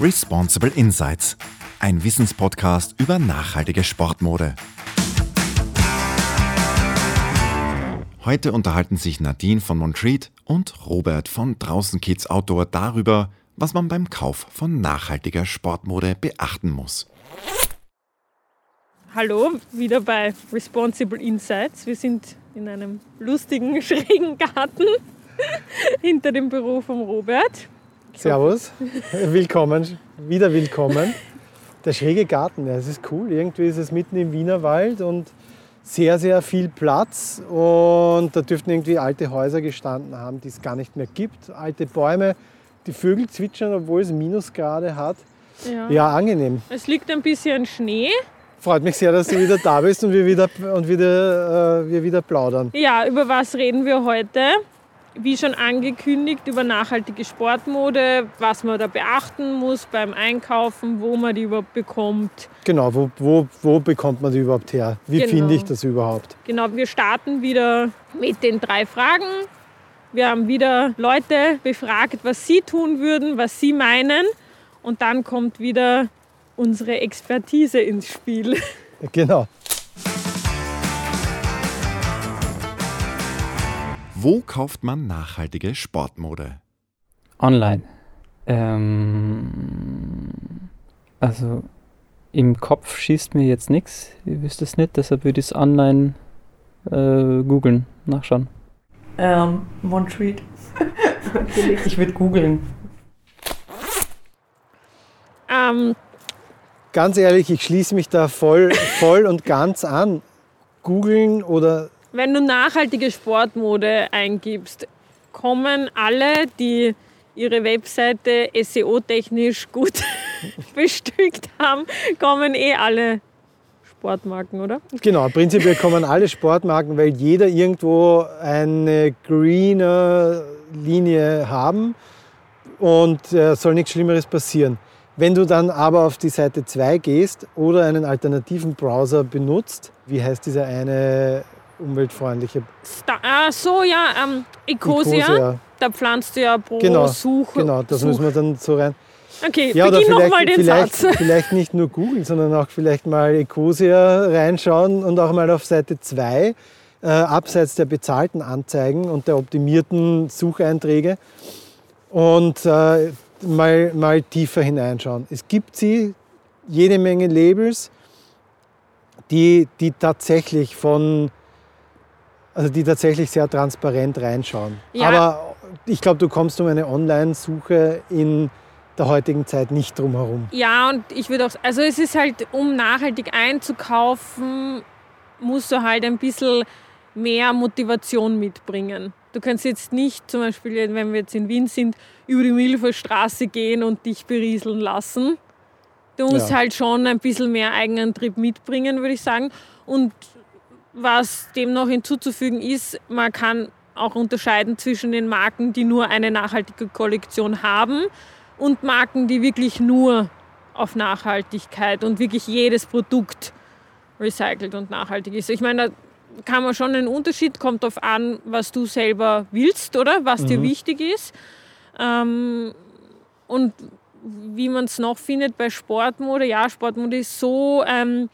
Responsible Insights, ein Wissenspodcast über nachhaltige Sportmode. Heute unterhalten sich Nadine von Montreat und Robert von Draußen Kids Outdoor darüber, was man beim Kauf von nachhaltiger Sportmode beachten muss. Hallo, wieder bei Responsible Insights. Wir sind in einem lustigen, schrägen Garten hinter dem Büro von Robert. Servus, willkommen, wieder willkommen. Der schräge Garten, ja, es ist cool. Irgendwie ist es mitten im Wienerwald und sehr, sehr viel Platz. Und da dürften irgendwie alte Häuser gestanden haben, die es gar nicht mehr gibt. Alte Bäume, die Vögel zwitschern, obwohl es Minusgrade hat. Ja. ja, angenehm. Es liegt ein bisschen Schnee. Freut mich sehr, dass du wieder da bist und wir wieder, und wieder, äh, wir wieder plaudern. Ja, über was reden wir heute? Wie schon angekündigt, über nachhaltige Sportmode, was man da beachten muss beim Einkaufen, wo man die überhaupt bekommt. Genau, wo, wo, wo bekommt man die überhaupt her? Wie genau. finde ich das überhaupt? Genau, wir starten wieder mit den drei Fragen. Wir haben wieder Leute befragt, was sie tun würden, was sie meinen. Und dann kommt wieder unsere Expertise ins Spiel. Genau. Wo kauft man nachhaltige Sportmode? Online. Ähm, also im Kopf schießt mir jetzt nichts. Ich wüsste es nicht, deshalb würde ich es online äh, googeln, nachschauen. Ähm, Montreat. ich würde googeln. Ähm. Ganz ehrlich, ich schließe mich da voll, voll und ganz an. Googeln oder wenn du nachhaltige Sportmode eingibst, kommen alle, die ihre Webseite SEO-technisch gut bestückt haben, kommen eh alle Sportmarken, oder? Genau, prinzipiell kommen alle Sportmarken, weil jeder irgendwo eine greener Linie haben und äh, soll nichts Schlimmeres passieren. Wenn du dann aber auf die Seite 2 gehst oder einen alternativen Browser benutzt, wie heißt dieser eine umweltfreundliche. Sta ah, so, ja, ähm, Ecosia. Ecosia. Da pflanzt du ja pro genau, Suche. Genau, das Such. müssen wir dann so rein. Okay, ja, beginn nochmal den vielleicht, Satz. Vielleicht nicht nur googeln, sondern auch vielleicht mal Ecosia reinschauen und auch mal auf Seite 2, äh, abseits der bezahlten Anzeigen und der optimierten Sucheinträge und äh, mal, mal tiefer hineinschauen. Es gibt sie, jede Menge Labels, die, die tatsächlich von also die tatsächlich sehr transparent reinschauen. Ja. Aber ich glaube, du kommst um eine Online-Suche in der heutigen Zeit nicht drum herum. Ja, und ich würde auch, also es ist halt, um nachhaltig einzukaufen, musst du halt ein bisschen mehr Motivation mitbringen. Du kannst jetzt nicht zum Beispiel, wenn wir jetzt in Wien sind, über die Milferstraße gehen und dich berieseln lassen. Du musst ja. halt schon ein bisschen mehr Eigenantrieb mitbringen, würde ich sagen. Und was dem noch hinzuzufügen ist, man kann auch unterscheiden zwischen den Marken, die nur eine nachhaltige Kollektion haben und Marken, die wirklich nur auf Nachhaltigkeit und wirklich jedes Produkt recycelt und nachhaltig ist. Ich meine, da kann man schon einen Unterschied, kommt darauf an, was du selber willst, oder? Was mhm. dir wichtig ist. Ähm, und wie man es noch findet bei Sportmode. Ja, Sportmode ist so ähm,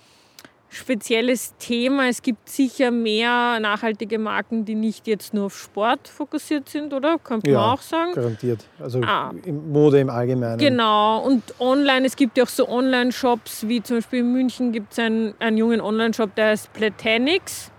spezielles Thema. Es gibt sicher mehr nachhaltige Marken, die nicht jetzt nur auf Sport fokussiert sind, oder? Könnte ja, man auch sagen. Garantiert. Also ah. Mode im Allgemeinen. Genau. Und online, es gibt ja auch so Online-Shops, wie zum Beispiel in München gibt es einen, einen jungen Online-Shop, der heißt Platanix.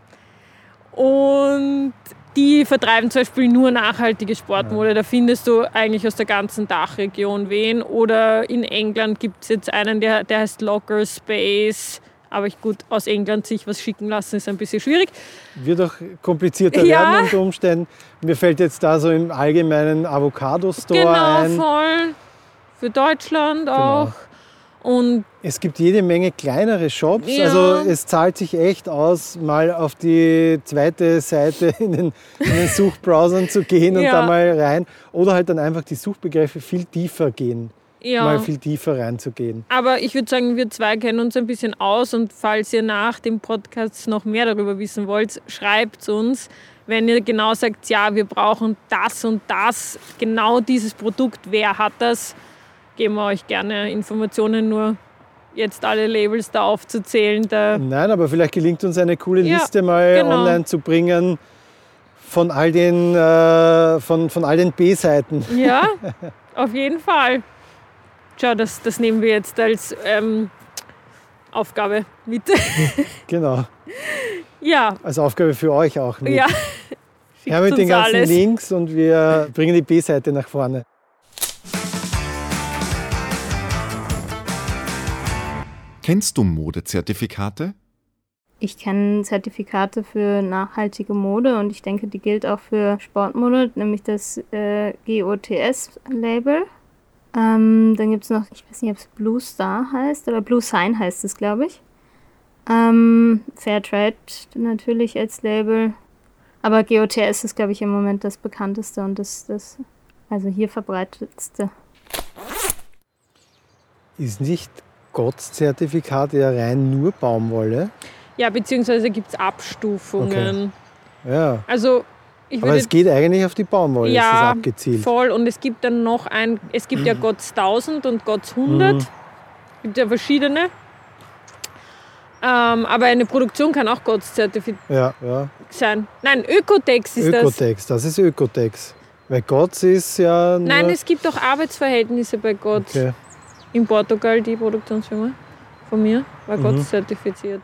Und die vertreiben zum Beispiel nur nachhaltige Sportmode. Ja. Da findest du eigentlich aus der ganzen Dachregion wen. Oder in England gibt es jetzt einen, der, der heißt Locker Space. Aber ich gut, aus England sich was schicken lassen, ist ein bisschen schwierig. Wird auch komplizierter ja. werden unter Umständen. Mir fällt jetzt da so im allgemeinen Avocado-Store genau, ein. Genau, voll. Für Deutschland genau. auch. Und es gibt jede Menge kleinere Shops. Ja. Also es zahlt sich echt aus, mal auf die zweite Seite in den, in den Suchbrowsern zu gehen und ja. da mal rein. Oder halt dann einfach die Suchbegriffe viel tiefer gehen ja. mal viel tiefer reinzugehen. Aber ich würde sagen, wir zwei kennen uns ein bisschen aus und falls ihr nach dem Podcast noch mehr darüber wissen wollt, schreibt uns. Wenn ihr genau sagt, ja, wir brauchen das und das, genau dieses Produkt, wer hat das, geben wir euch gerne Informationen, nur jetzt alle Labels da aufzuzählen. Da Nein, aber vielleicht gelingt uns eine coole Ja, Liste mal genau. online zu bringen von all den, äh, von, von all den B-Seiten. ja, auf jeden Fall. Schau, das, das nehmen wir jetzt als ähm, Aufgabe mit. Genau. ja, Als Aufgabe für euch auch. Mit. ja. Her mit uns den ganzen alles. Links und wir bringen die B-Seite nach vorne. Kennst du Modezertifikate? Ich kenne Zertifikate für nachhaltige Mode und ich denke, die gilt auch für Sportmode, nämlich das äh, GOTS-Label. Ähm, dann gibt es noch, ich weiß nicht, ob es Blue Star heißt oder Blue Sign heißt es, glaube ich. Ähm, Fairtrade natürlich als Label. Aber GOTS ist, glaube ich, im Moment das bekannteste und das, das also hier verbreitetste. Ist nicht GOTS-Zertifikat ja rein nur Baumwolle? Ja, beziehungsweise gibt es Abstufungen. Ja. Also Aber es geht eigentlich auf die Baumwolle, ist ja abgezielt. voll und es gibt dann noch ein, es gibt ja GOTS 1000 und GOTS 100. Mhm. Es gibt ja verschiedene. Ähm, aber eine Produktion kann auch GOTS-zertifiziert Ja, ja. sein. Nein, Ökotex ist das. Ökotex, das ist Ökotex. Weil GOTS ist ja. Nein, es gibt auch Arbeitsverhältnisse bei GOTS. okay. In Portugal, die Produktionsfirma von mir, war Mhm. GOTS zertifiziert.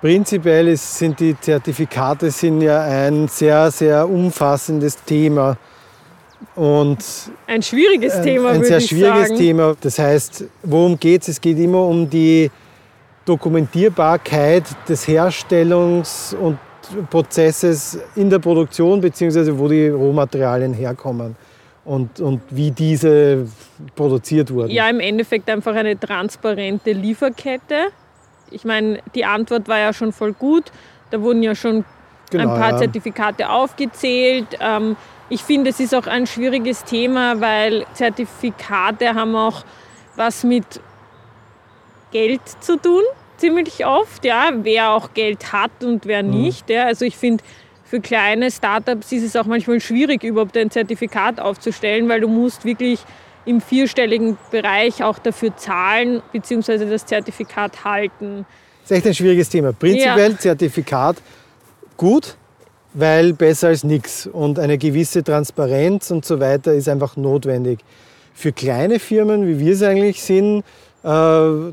Prinzipiell ist, sind die Zertifikate sind ja ein sehr, sehr umfassendes Thema. Und Ein schwieriges ein, Thema, ein würde sehr schwieriges sagen. Thema. Das heißt, worum geht es? Es geht immer um die Dokumentierbarkeit des Herstellungs- und Prozesses in der Produktion, beziehungsweise wo die Rohmaterialien herkommen und, und wie diese produziert wurden. Ja, im Endeffekt einfach eine transparente Lieferkette. Ich meine, die Antwort war ja schon voll gut. Da wurden ja schon Genau, ein paar ja. Zertifikate aufgezählt. Ähm, ich finde, es ist auch ein schwieriges Thema, weil Zertifikate haben auch was mit Geld zu tun, ziemlich oft. Ja, wer auch Geld hat und wer Mhm. nicht. Ja. Also ich finde, für kleine Startups ist es auch manchmal schwierig, überhaupt ein Zertifikat aufzustellen, weil du musst wirklich im vierstelligen Bereich auch dafür zahlen bzw. das Zertifikat halten. Das ist echt ein schwieriges Thema. Prinzipiell Zertifikat gut, weil besser als nichts. Und eine gewisse Transparenz und so weiter ist einfach notwendig. Für kleine Firmen, wie wir es eigentlich sind, äh,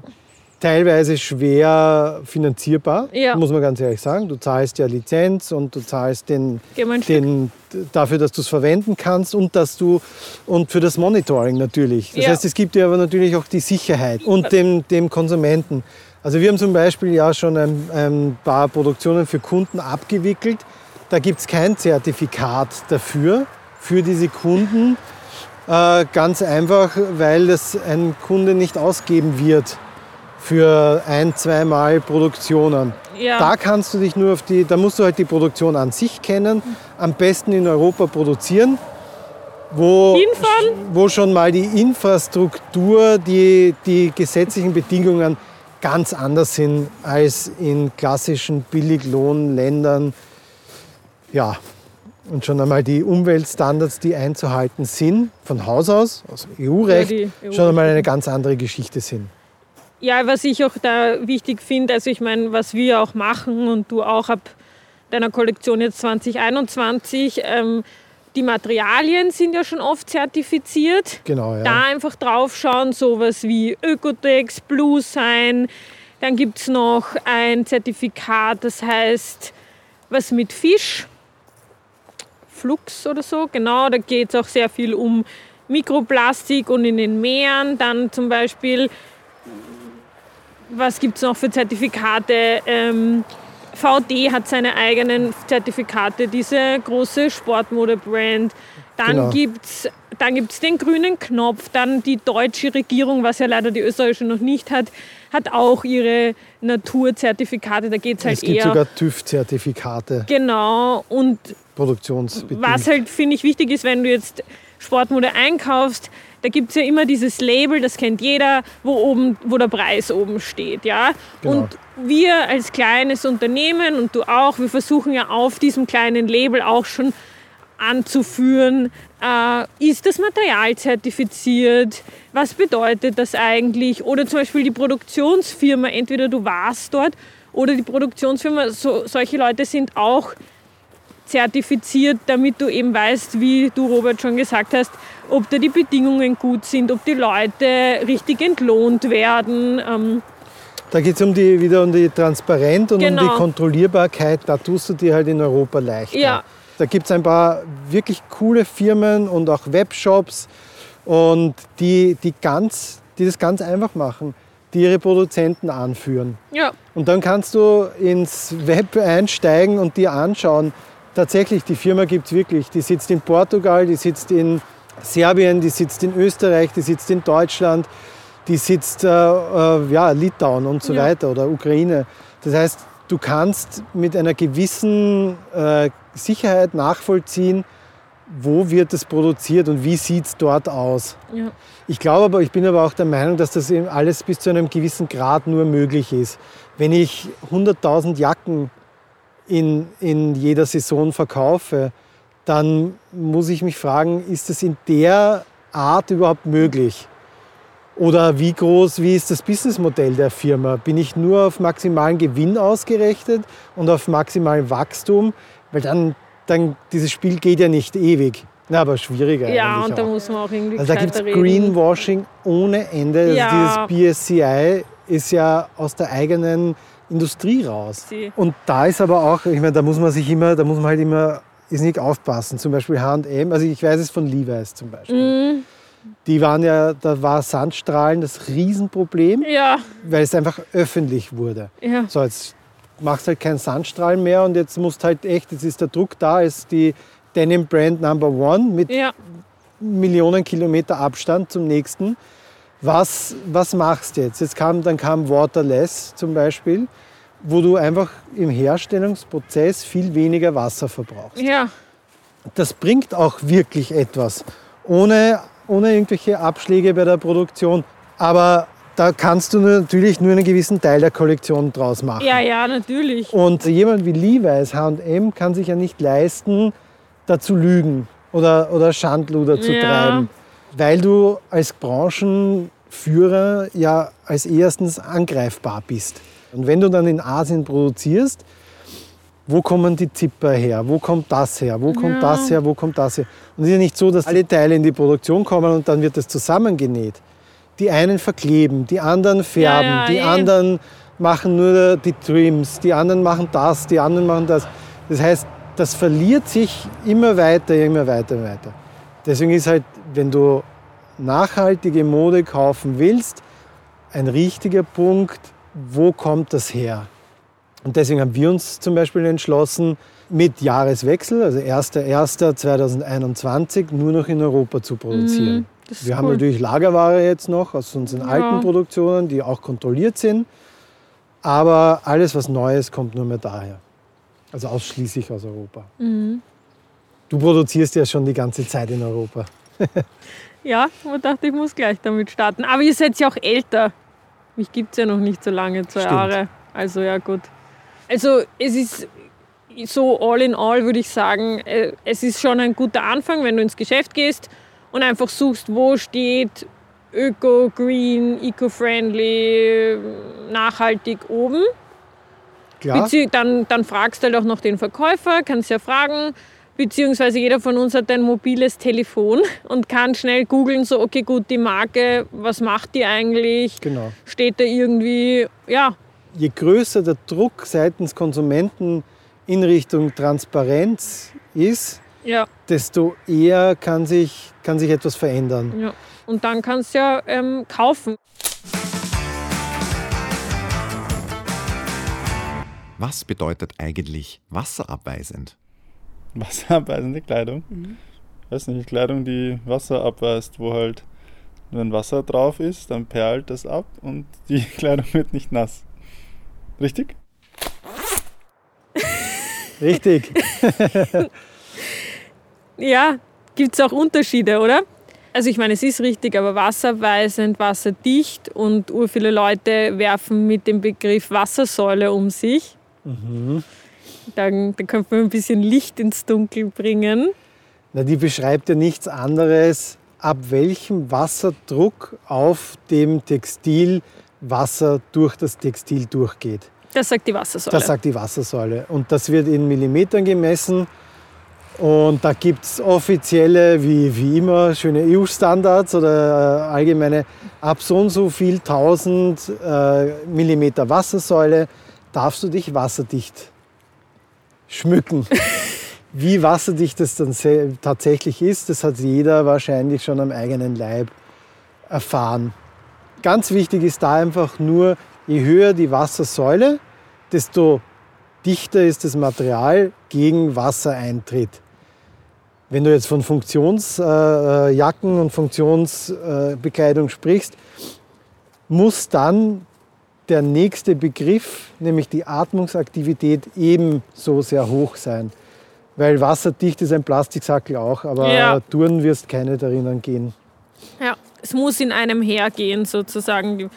teilweise schwer finanzierbar, Ja. muss man ganz ehrlich sagen. Du zahlst ja Lizenz und du zahlst den, den, dafür, dass du es verwenden kannst und dass du und für das Monitoring natürlich. Das Ja. heißt, es gibt dir aber natürlich auch die Sicherheit und dem, dem Konsumenten. Also wir haben zum Beispiel ja schon ein, ein paar Produktionen für Kunden abgewickelt. Da gibt es kein Zertifikat dafür, für diese Kunden. Äh, ganz einfach, weil das ein Kunde nicht ausgeben wird für ein, zweimal Produktionen. Ja. Da kannst du dich nur auf die, da musst du halt die Produktion an sich kennen, am besten in Europa produzieren, wo, Hinfahren? wo schon mal die Infrastruktur, die, die gesetzlichen Bedingungen ganz anders sind als in klassischen Billiglohnländern. Ja, und schon einmal die Umweltstandards, die einzuhalten sind, von Haus aus, aus EU-Recht, Ja, EU schon einmal eine ganz andere Geschichte sind. Ja, was ich auch da wichtig finde, also ich meine, was wir auch machen und du auch ab deiner Kollektion jetzt 2021, ähm, die Materialien sind ja schon oft zertifiziert. Genau, ja. Da einfach drauf schauen, sowas wie Ökotex, Blue Sign. Dann gibt es noch ein Zertifikat, das heißt was mit Fisch. Flux oder so, genau. Da geht es auch sehr viel um Mikroplastik und in den Meeren. Dann zum Beispiel, was gibt es noch für Zertifikate? Ähm, VD hat seine eigenen Zertifikate, diese große Sportmode-Brand. Dann Genau. gibt's dann gibt's den grünen Knopf. Dann die deutsche Regierung, was ja leider die österreichische noch nicht hat, hat auch ihre Naturzertifikate. Da geht es halt es gibt eher. sogar TÜV-Zertifikate, genau. Und produktionsbedingt. was halt, finde ich, wichtig ist, wenn du jetzt Sportmode einkaufst, da gibt es ja immer dieses Label, das kennt jeder, wo, oben, wo der Preis oben steht. Ja? Genau. Und wir als kleines Unternehmen und du auch, wir versuchen ja auf diesem kleinen Label auch schon anzuführen. Äh, ist das Material zertifiziert? Was bedeutet das eigentlich? Oder zum Beispiel die Produktionsfirma, entweder du warst dort oder die Produktionsfirma, so, solche Leute sind auch zertifiziert, damit du eben weißt, wie du Robert schon gesagt hast, ob da die Bedingungen gut sind, ob die Leute richtig entlohnt werden. Ähm, da geht es um die, wieder um die Transparenz und Genau. um die Kontrollierbarkeit. Da tust du dir halt in Europa leichter. Ja. Da gibt es ein paar wirklich coole Firmen und auch Webshops, und die, die, ganz, die das ganz einfach machen, die ihre Produzenten anführen. ja, Und dann kannst du ins Web einsteigen und dir anschauen, tatsächlich, die Firma gibt es wirklich. Die sitzt in Portugal, die sitzt in Serbien, die sitzt in Österreich, die sitzt in Deutschland, die sitzt äh, äh, ja, Litauen und so Ja. weiter oder Ukraine. Das heißt, du kannst mit einer gewissen äh, Sicherheit nachvollziehen, wo wird es produziert und wie sieht es dort aus. ja. Ich glaube aber, ich bin aber auch der Meinung, dass das eben alles bis zu einem gewissen Grad nur möglich ist. Wenn ich 100.000 Jacken in, in jeder Saison verkaufe, dann muss ich mich fragen, ist das in der Art überhaupt möglich? Oder wie groß, wie ist das Businessmodell der Firma? Bin ich nur auf maximalen Gewinn ausgerichtet und auf maximalen Wachstum? Weil dann, dann dieses Spiel geht ja nicht ewig. Na, aber schwieriger ja und da auch. muss man auch irgendwie Also da gibt es. Greenwashing ohne Ende. Also Ja. Dieses BSCI ist ja aus der eigenen Industrie raus. Sie- Und da ist aber auch, ich meine, da muss man sich immer, da muss man halt immer nicht aufpassen. Zum Beispiel H&M, also ich weiß es von Levi's zum Beispiel. Mhm. Die waren ja, da war Sandstrahlen das Riesenproblem, Ja, weil es einfach öffentlich wurde. ja. So, jetzt machst halt keinen Sandstrahlen mehr und jetzt musst halt echt, jetzt ist der Druck da, ist die Denim Brand Number One mit Ja, Millionen Kilometer Abstand zum nächsten. Was, was machst du jetzt? jetzt kam, dann kam Waterless zum Beispiel, wo du einfach im Herstellungsprozess viel weniger Wasser verbrauchst. ja, Das bringt auch wirklich etwas, ohne, ohne irgendwelche Abschläge bei der Produktion. Aber da kannst du natürlich nur einen gewissen Teil der Kollektion draus machen. ja, ja, natürlich. Und jemand wie Levi's, H&M, kann sich ja nicht leisten, da zu lügen oder, oder Schandluder zu Ja. treiben, weil du als Branchenführer ja als erstens angreifbar bist. Und wenn du dann in Asien produzierst, wo kommen die Zipper her? Wo kommt das her? Wo kommt Ja. das her? Wo kommt das her? Und es ist ja nicht so, dass alle Teile in die Produktion kommen und dann wird das zusammengenäht. Die einen verkleben, die anderen färben, ja, die eh. anderen machen nur die Trims, die anderen machen das, die anderen machen das. Das heißt, das verliert sich immer weiter, immer weiter, weiter. Deswegen ist halt, wenn du nachhaltige Mode kaufen willst, ein richtiger Punkt, wo kommt das her? Und deswegen haben wir uns zum Beispiel entschlossen, mit Jahreswechsel, also 1.1.2021, nur noch in Europa zu produzieren. Mhm, wir haben cool. natürlich Lagerware jetzt noch aus unseren Ja. alten Produktionen, die auch kontrolliert sind. Aber alles, was Neues, kommt nur mehr daher. Also ausschließlich aus Europa. Mhm. Du produzierst ja schon die ganze Zeit in Europa. Ja, ich dachte, ich muss gleich damit starten. Aber ihr seid ja auch älter. Mich gibt es ja noch nicht so lange, zwei Stimmt. Jahre. Also ja, gut. Also es ist so all in all, würde ich sagen, äh, es ist schon ein guter Anfang, wenn du ins Geschäft gehst und einfach suchst, wo steht Öko, Green, Eco-Friendly, nachhaltig oben. Klar, Bezieh dann, dann fragst du halt auch noch den Verkäufer, kannst ja fragen. Beziehungsweise jeder von uns hat ein mobiles Telefon und kann schnell googeln, so, okay, gut, die Marke, was macht die eigentlich? genau. Steht da irgendwie, ja, Je größer der Druck seitens Konsumenten in Richtung Transparenz ist, ja, desto eher kann sich, kann sich etwas verändern. ja. Und dann kannst du ja ähm, kaufen. Was bedeutet eigentlich wasserabweisend? Wasserabweisende Kleidung. Weiß nicht, Kleidung, die Wasser abweist, wo halt, wenn Wasser drauf ist, dann perlt das ab und die Kleidung wird nicht nass. Richtig? Richtig. Ja, gibt es auch Unterschiede, oder? Also ich meine, es ist richtig, aber wasserweisend, wasserdicht und ur viele Leute werfen mit dem Begriff Wassersäule um sich. Dann, dann könnte man ein bisschen Licht ins Dunkel bringen. Na, die beschreibt ja nichts anderes, ab welchem Wasserdruck auf dem Textil Wasser durch das Textil durchgeht. Das sagt die Wassersäule. Das sagt die Wassersäule. Und das wird in Millimetern gemessen. Und da gibt es offizielle, wie, wie immer, schöne EU-Standards oder äh, allgemeine, ab so und so viel 1000 äh, Millimeter Wassersäule darfst du dich wasserdicht schmücken. wie wasserdicht das dann tatsächlich ist, das hat jeder wahrscheinlich schon am eigenen Leib erfahren. Ganz wichtig ist da einfach nur, je höher die Wassersäule, desto dichter ist das Material gegen Wassereintritt. Wenn du jetzt von Funktionsjacken und Funktionsbekleidung sprichst, muss dann der nächste Begriff, nämlich die Atmungsaktivität, ebenso sehr hoch sein. Weil wasserdicht ist ein Plastiksackel auch, aber Ja. Touren wirst keine darin gehen. Ja, es muss in einem hergehen, sozusagen die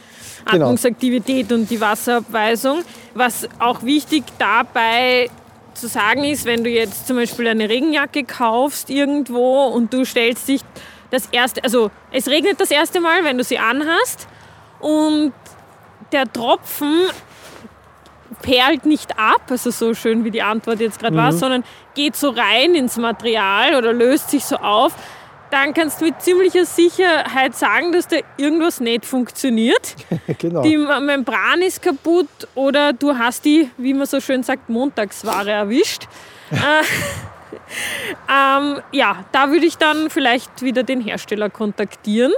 Genau. Atmungsaktivität und die Wasserabweisung. Was auch wichtig dabei zu sagen ist, wenn du jetzt zum Beispiel eine Regenjacke kaufst irgendwo und du stellst dich das erste, also es regnet das erste Mal, wenn du sie anhast und der Tropfen perlt nicht ab, also so schön wie die Antwort jetzt gerade war, sondern geht so rein ins Material oder löst sich so auf, dann kannst du mit ziemlicher Sicherheit sagen, dass da irgendwas nicht funktioniert. genau. Die Membran ist kaputt oder du hast die, wie man so schön sagt, Montagsware erwischt. äh, ähm, ja, da würde ich dann vielleicht wieder den Hersteller kontaktieren.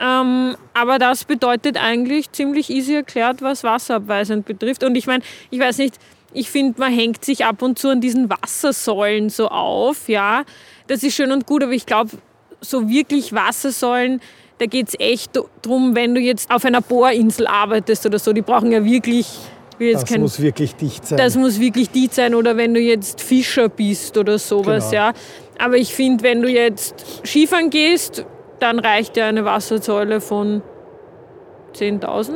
Ähm, aber das bedeutet eigentlich ziemlich easy erklärt, was wasserabweisend betrifft. Und ich meine, ich weiß nicht, ich finde, man hängt sich ab und zu an diesen Wassersäulen so auf. Ja, das ist schön und gut, aber ich glaube, so wirklich Wassersäulen, da geht es echt darum, wenn du jetzt auf einer Bohrinsel arbeitest oder so, die brauchen ja wirklich, das kein, muss wirklich dicht sein. das muss wirklich die sein oder wenn du jetzt Fischer bist oder sowas, Genau. ja. Aber ich finde, wenn du jetzt Skifahren gehst, dann reicht ja eine Wassersäule von 10.000,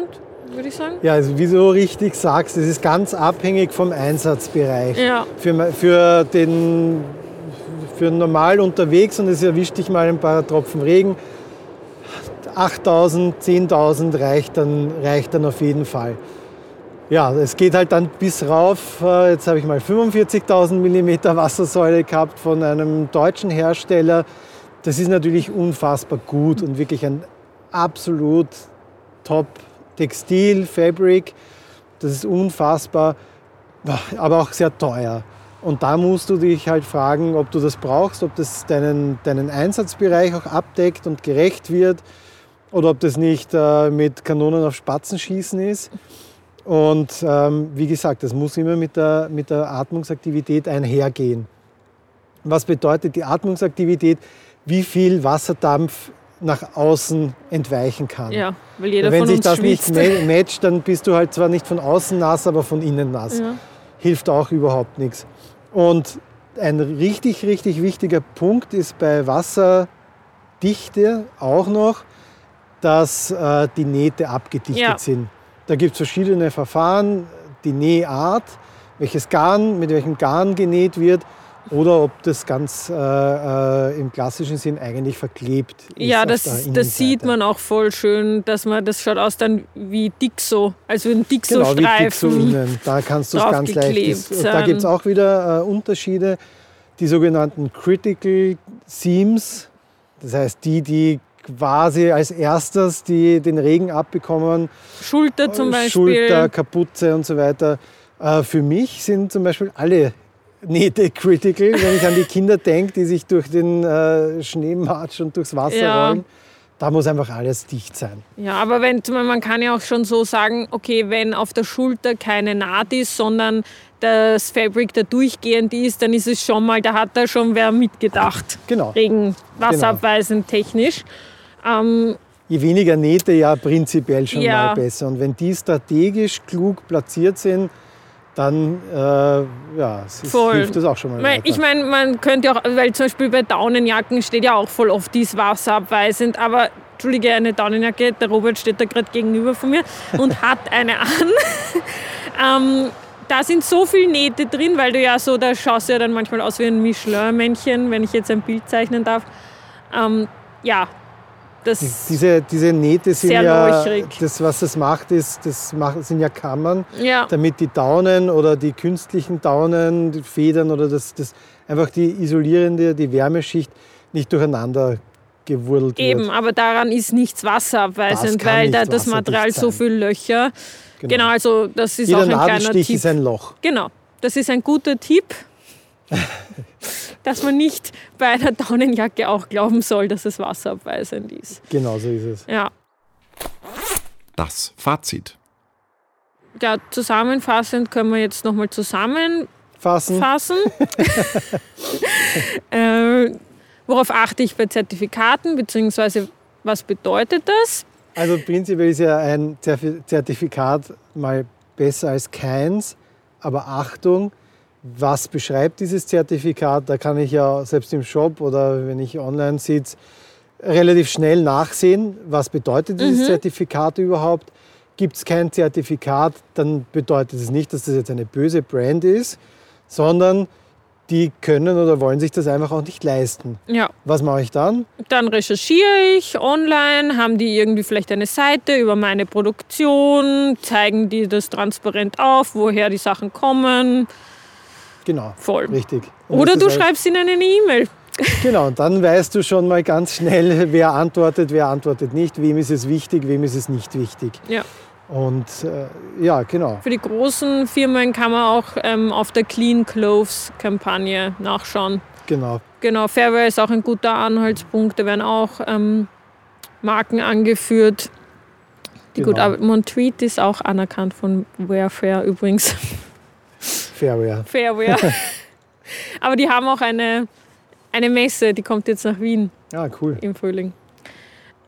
würde ich sagen. Ja, also wie du richtig sagst, es ist ganz abhängig vom Einsatzbereich. Ja, Für, für den für normal unterwegs und es erwischt dich mal ein paar Tropfen Regen. 8000, 10.000 reicht dann, reicht dann auf jeden Fall. Ja, es geht halt dann bis rauf. äh, Jetzt habe ich mal 45.000 Millimeter Wassersäule gehabt von einem deutschen Hersteller. Das ist natürlich unfassbar gut und wirklich ein absolut top Textil, Fabric. Das ist unfassbar, aber auch sehr teuer. Und da musst du dich halt fragen, ob du das brauchst, ob das deinen, deinen Einsatzbereich auch abdeckt und gerecht wird oder ob das nicht äh, mit Kanonen auf Spatzen schießen ist. Und ähm, wie gesagt, das muss immer mit der, mit der Atmungsaktivität einhergehen. Was bedeutet die Atmungsaktivität? Wie viel Wasserdampf nach außen entweichen kann. ja, weil jeder Wenn von sich uns das schwitzt. nicht ma- matcht, dann bist du halt zwar nicht von außen nass, aber von innen nass. Ja. Hilft auch überhaupt nichts. Und ein richtig, richtig wichtiger Punkt ist bei Wasserdichte auch noch, dass äh, die Nähte abgedichtet Ja. sind. Da gibt es verschiedene Verfahren, die Nähart, welches Garn, mit welchem Garn genäht wird oder ob das ganz äh, äh, im klassischen Sinn eigentlich verklebt ist. Ja, das, das sieht man auch voll schön, dass man das schaut aus dann wie Dixo, also ein Genau, wie Dixo-Streifen. Dixo innen. Da kannst du es ganz leicht. Das, da gibt es auch wieder äh, Unterschiede. Die sogenannten Critical Seams, das heißt die, die quasi als erstes die, den Regen abbekommen, Schulter zum Beispiel. Schulter, Kapuze und so weiter. Äh, für mich sind zum Beispiel alle Nähte critical, wenn ich an die Kinder denke, die sich durch den äh, Schneematsch und durchs Wasser Ja. rollen. Da muss einfach alles dicht sein. Ja, aber wenn, man kann ja auch schon so sagen, okay, wenn auf der Schulter keine Naht ist, sondern das Fabric da durchgehend ist, dann ist es schon mal, da hat da schon wer mitgedacht. Genau. Regen, wasserabweisend technisch. Ähm, Je weniger Nähte, ja prinzipiell schon Ja. mal besser. Und wenn die strategisch klug platziert sind, dann äh, ja, es ist, hilft das auch schon mal weiter. Ich meine, man könnte auch, weil zum Beispiel bei Daunenjacken steht ja auch voll oft, die ist wasserabweisend, aber Entschuldige, eine Daunenjacke, der Robert steht da gerade gegenüber von mir und hat eine an. ähm, da sind so viele Nähte drin, weil du ja so, da schaust du ja dann manchmal aus wie ein Michelin-Männchen, wenn ich jetzt ein Bild zeichnen darf. Ähm, ja, das Die- Diese, diese Nähte sind ja, leuchrig. das was das macht, ist, das macht, sind ja Kammern, ja, damit die Daunen oder die künstlichen Daunen, die Federn oder das, das einfach die isolierende, die Wärmeschicht nicht durcheinander gewurlt eben, wird. aber daran ist nichts wasserabweisend, weil da das Material so viele Löcher. Genau, also das ist Jeder auch ein kleiner Tipp. ist ein Loch. Genau, das ist ein guter Tipp, dass man nicht bei einer Daunenjacke auch glauben soll, dass es wasserabweisend ist. Genau so ist es. Ja, Das Fazit. ja zusammenfassend können wir jetzt nochmal zusammenfassen. Fassen. äh, worauf achte ich bei Zertifikaten, beziehungsweise was bedeutet das? Also prinzipiell ist ja ein Zertifikat mal besser als keins. Aber Achtung, was beschreibt dieses Zertifikat? Da kann ich ja selbst im Shop oder wenn ich online sitze, relativ schnell nachsehen, was bedeutet dieses Zertifikat überhaupt. Gibt es kein Zertifikat, dann bedeutet es nicht, dass das jetzt eine böse Brand ist, sondern die können oder wollen sich das einfach auch nicht leisten. Ja, Was mache ich dann? dann recherchiere ich online, haben die irgendwie vielleicht eine Seite über meine Produktion, zeigen die das transparent auf, woher die Sachen kommen. Genau, Voll. richtig. Und Oder du halt- schreibst ihnen eine E-Mail. Genau, und dann weißt du schon mal ganz schnell, wer antwortet, wer antwortet nicht, wem ist es wichtig, wem ist es nicht wichtig. Ja. Und äh, ja, genau. Für die großen Firmen kann man auch ähm, auf der Clean Clothes Kampagne nachschauen. Genau. Genau, Fairwear ist auch ein guter Anhaltspunkt. Da werden auch ähm, Marken angeführt. Die Genau. gut. Montreat ist auch anerkannt von Wearfair übrigens. Fairware. Fairwear. Aber die haben auch eine, eine Messe, die kommt jetzt nach Wien Ja, cool. im Frühling.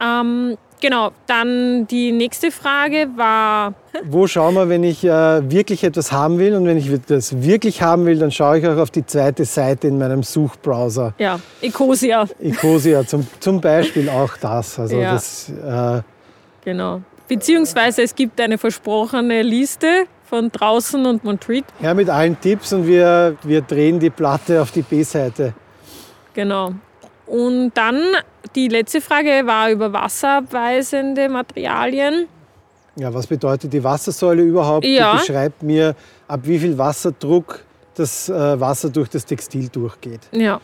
Ähm, genau, dann die nächste Frage war, Wo schauen wir, wenn ich äh, wirklich etwas haben will? Und wenn ich das wirklich haben will, dann schaue ich auch auf die zweite Seite in meinem Suchbrowser. ja, Ecosia. Ecosia zum, zum Beispiel auch das. Also Ja. das äh, Genau. Beziehungsweise es gibt eine versprochene Liste von draußen und Montreat. her mit allen Tipps und wir, wir drehen die Platte auf die B-Seite. Genau. Und dann die letzte Frage war über wasserabweisende Materialien. Ja, was bedeutet die Wassersäule überhaupt? Ja. Die beschreibt mir, ab wie viel Wasserdruck das äh, Wasser durch das Textil durchgeht. Ja,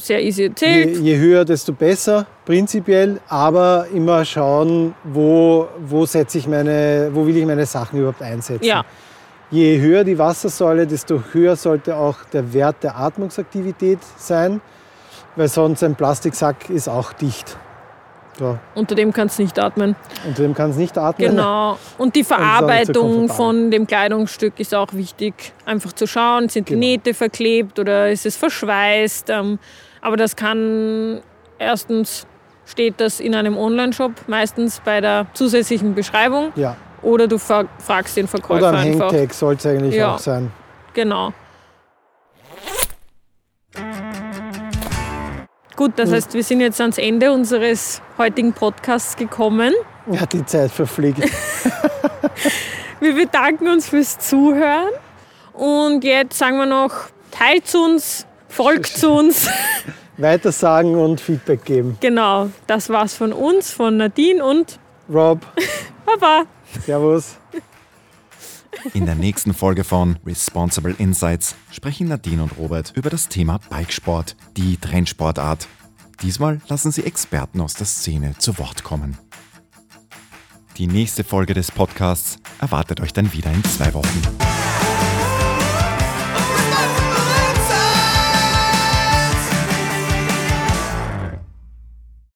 sehr easy Je, erzählt. je höher, desto besser, prinzipiell, aber immer schauen, wo, wo, setze ich meine, wo will ich meine Sachen überhaupt einsetzen. Ja, Je höher die Wassersäule, desto höher sollte auch der Wert der Atmungsaktivität sein, weil sonst ein Plastiksack ist auch dicht. Ja, unter dem kannst du nicht atmen. unter dem kann es nicht atmen. Genau. Und die so Verarbeitung von dem Kleidungsstück ist auch wichtig. Einfach zu schauen, sind die Genau. Nähte verklebt oder ist es verschweißt. Ähm, Aber das kann erstens steht das in einem Online-Shop, meistens bei der zusätzlichen Beschreibung. Ja. Oder du fra- fragst den Verkäufer Oder am einfach. Hangtag soll es eigentlich Ja. auch sein. Genau. Gut, das heißt, wir sind jetzt ans Ende unseres heutigen Podcasts gekommen. Ja, die Zeit verfliegt. Wir bedanken uns fürs Zuhören. Und jetzt sagen wir noch, teilt uns, folgt uns. Weitersagen und Feedback geben. Genau, das war's von uns, von Nadine und Rob, Baba. Servus. In der nächsten Folge von Responsible Insights sprechen Nadine und Robert über das Thema Bikesport, die Trendsportart. Diesmal lassen sie Experten aus der Szene zu Wort kommen. Die nächste Folge des Podcasts erwartet euch dann wieder in zwei Wochen.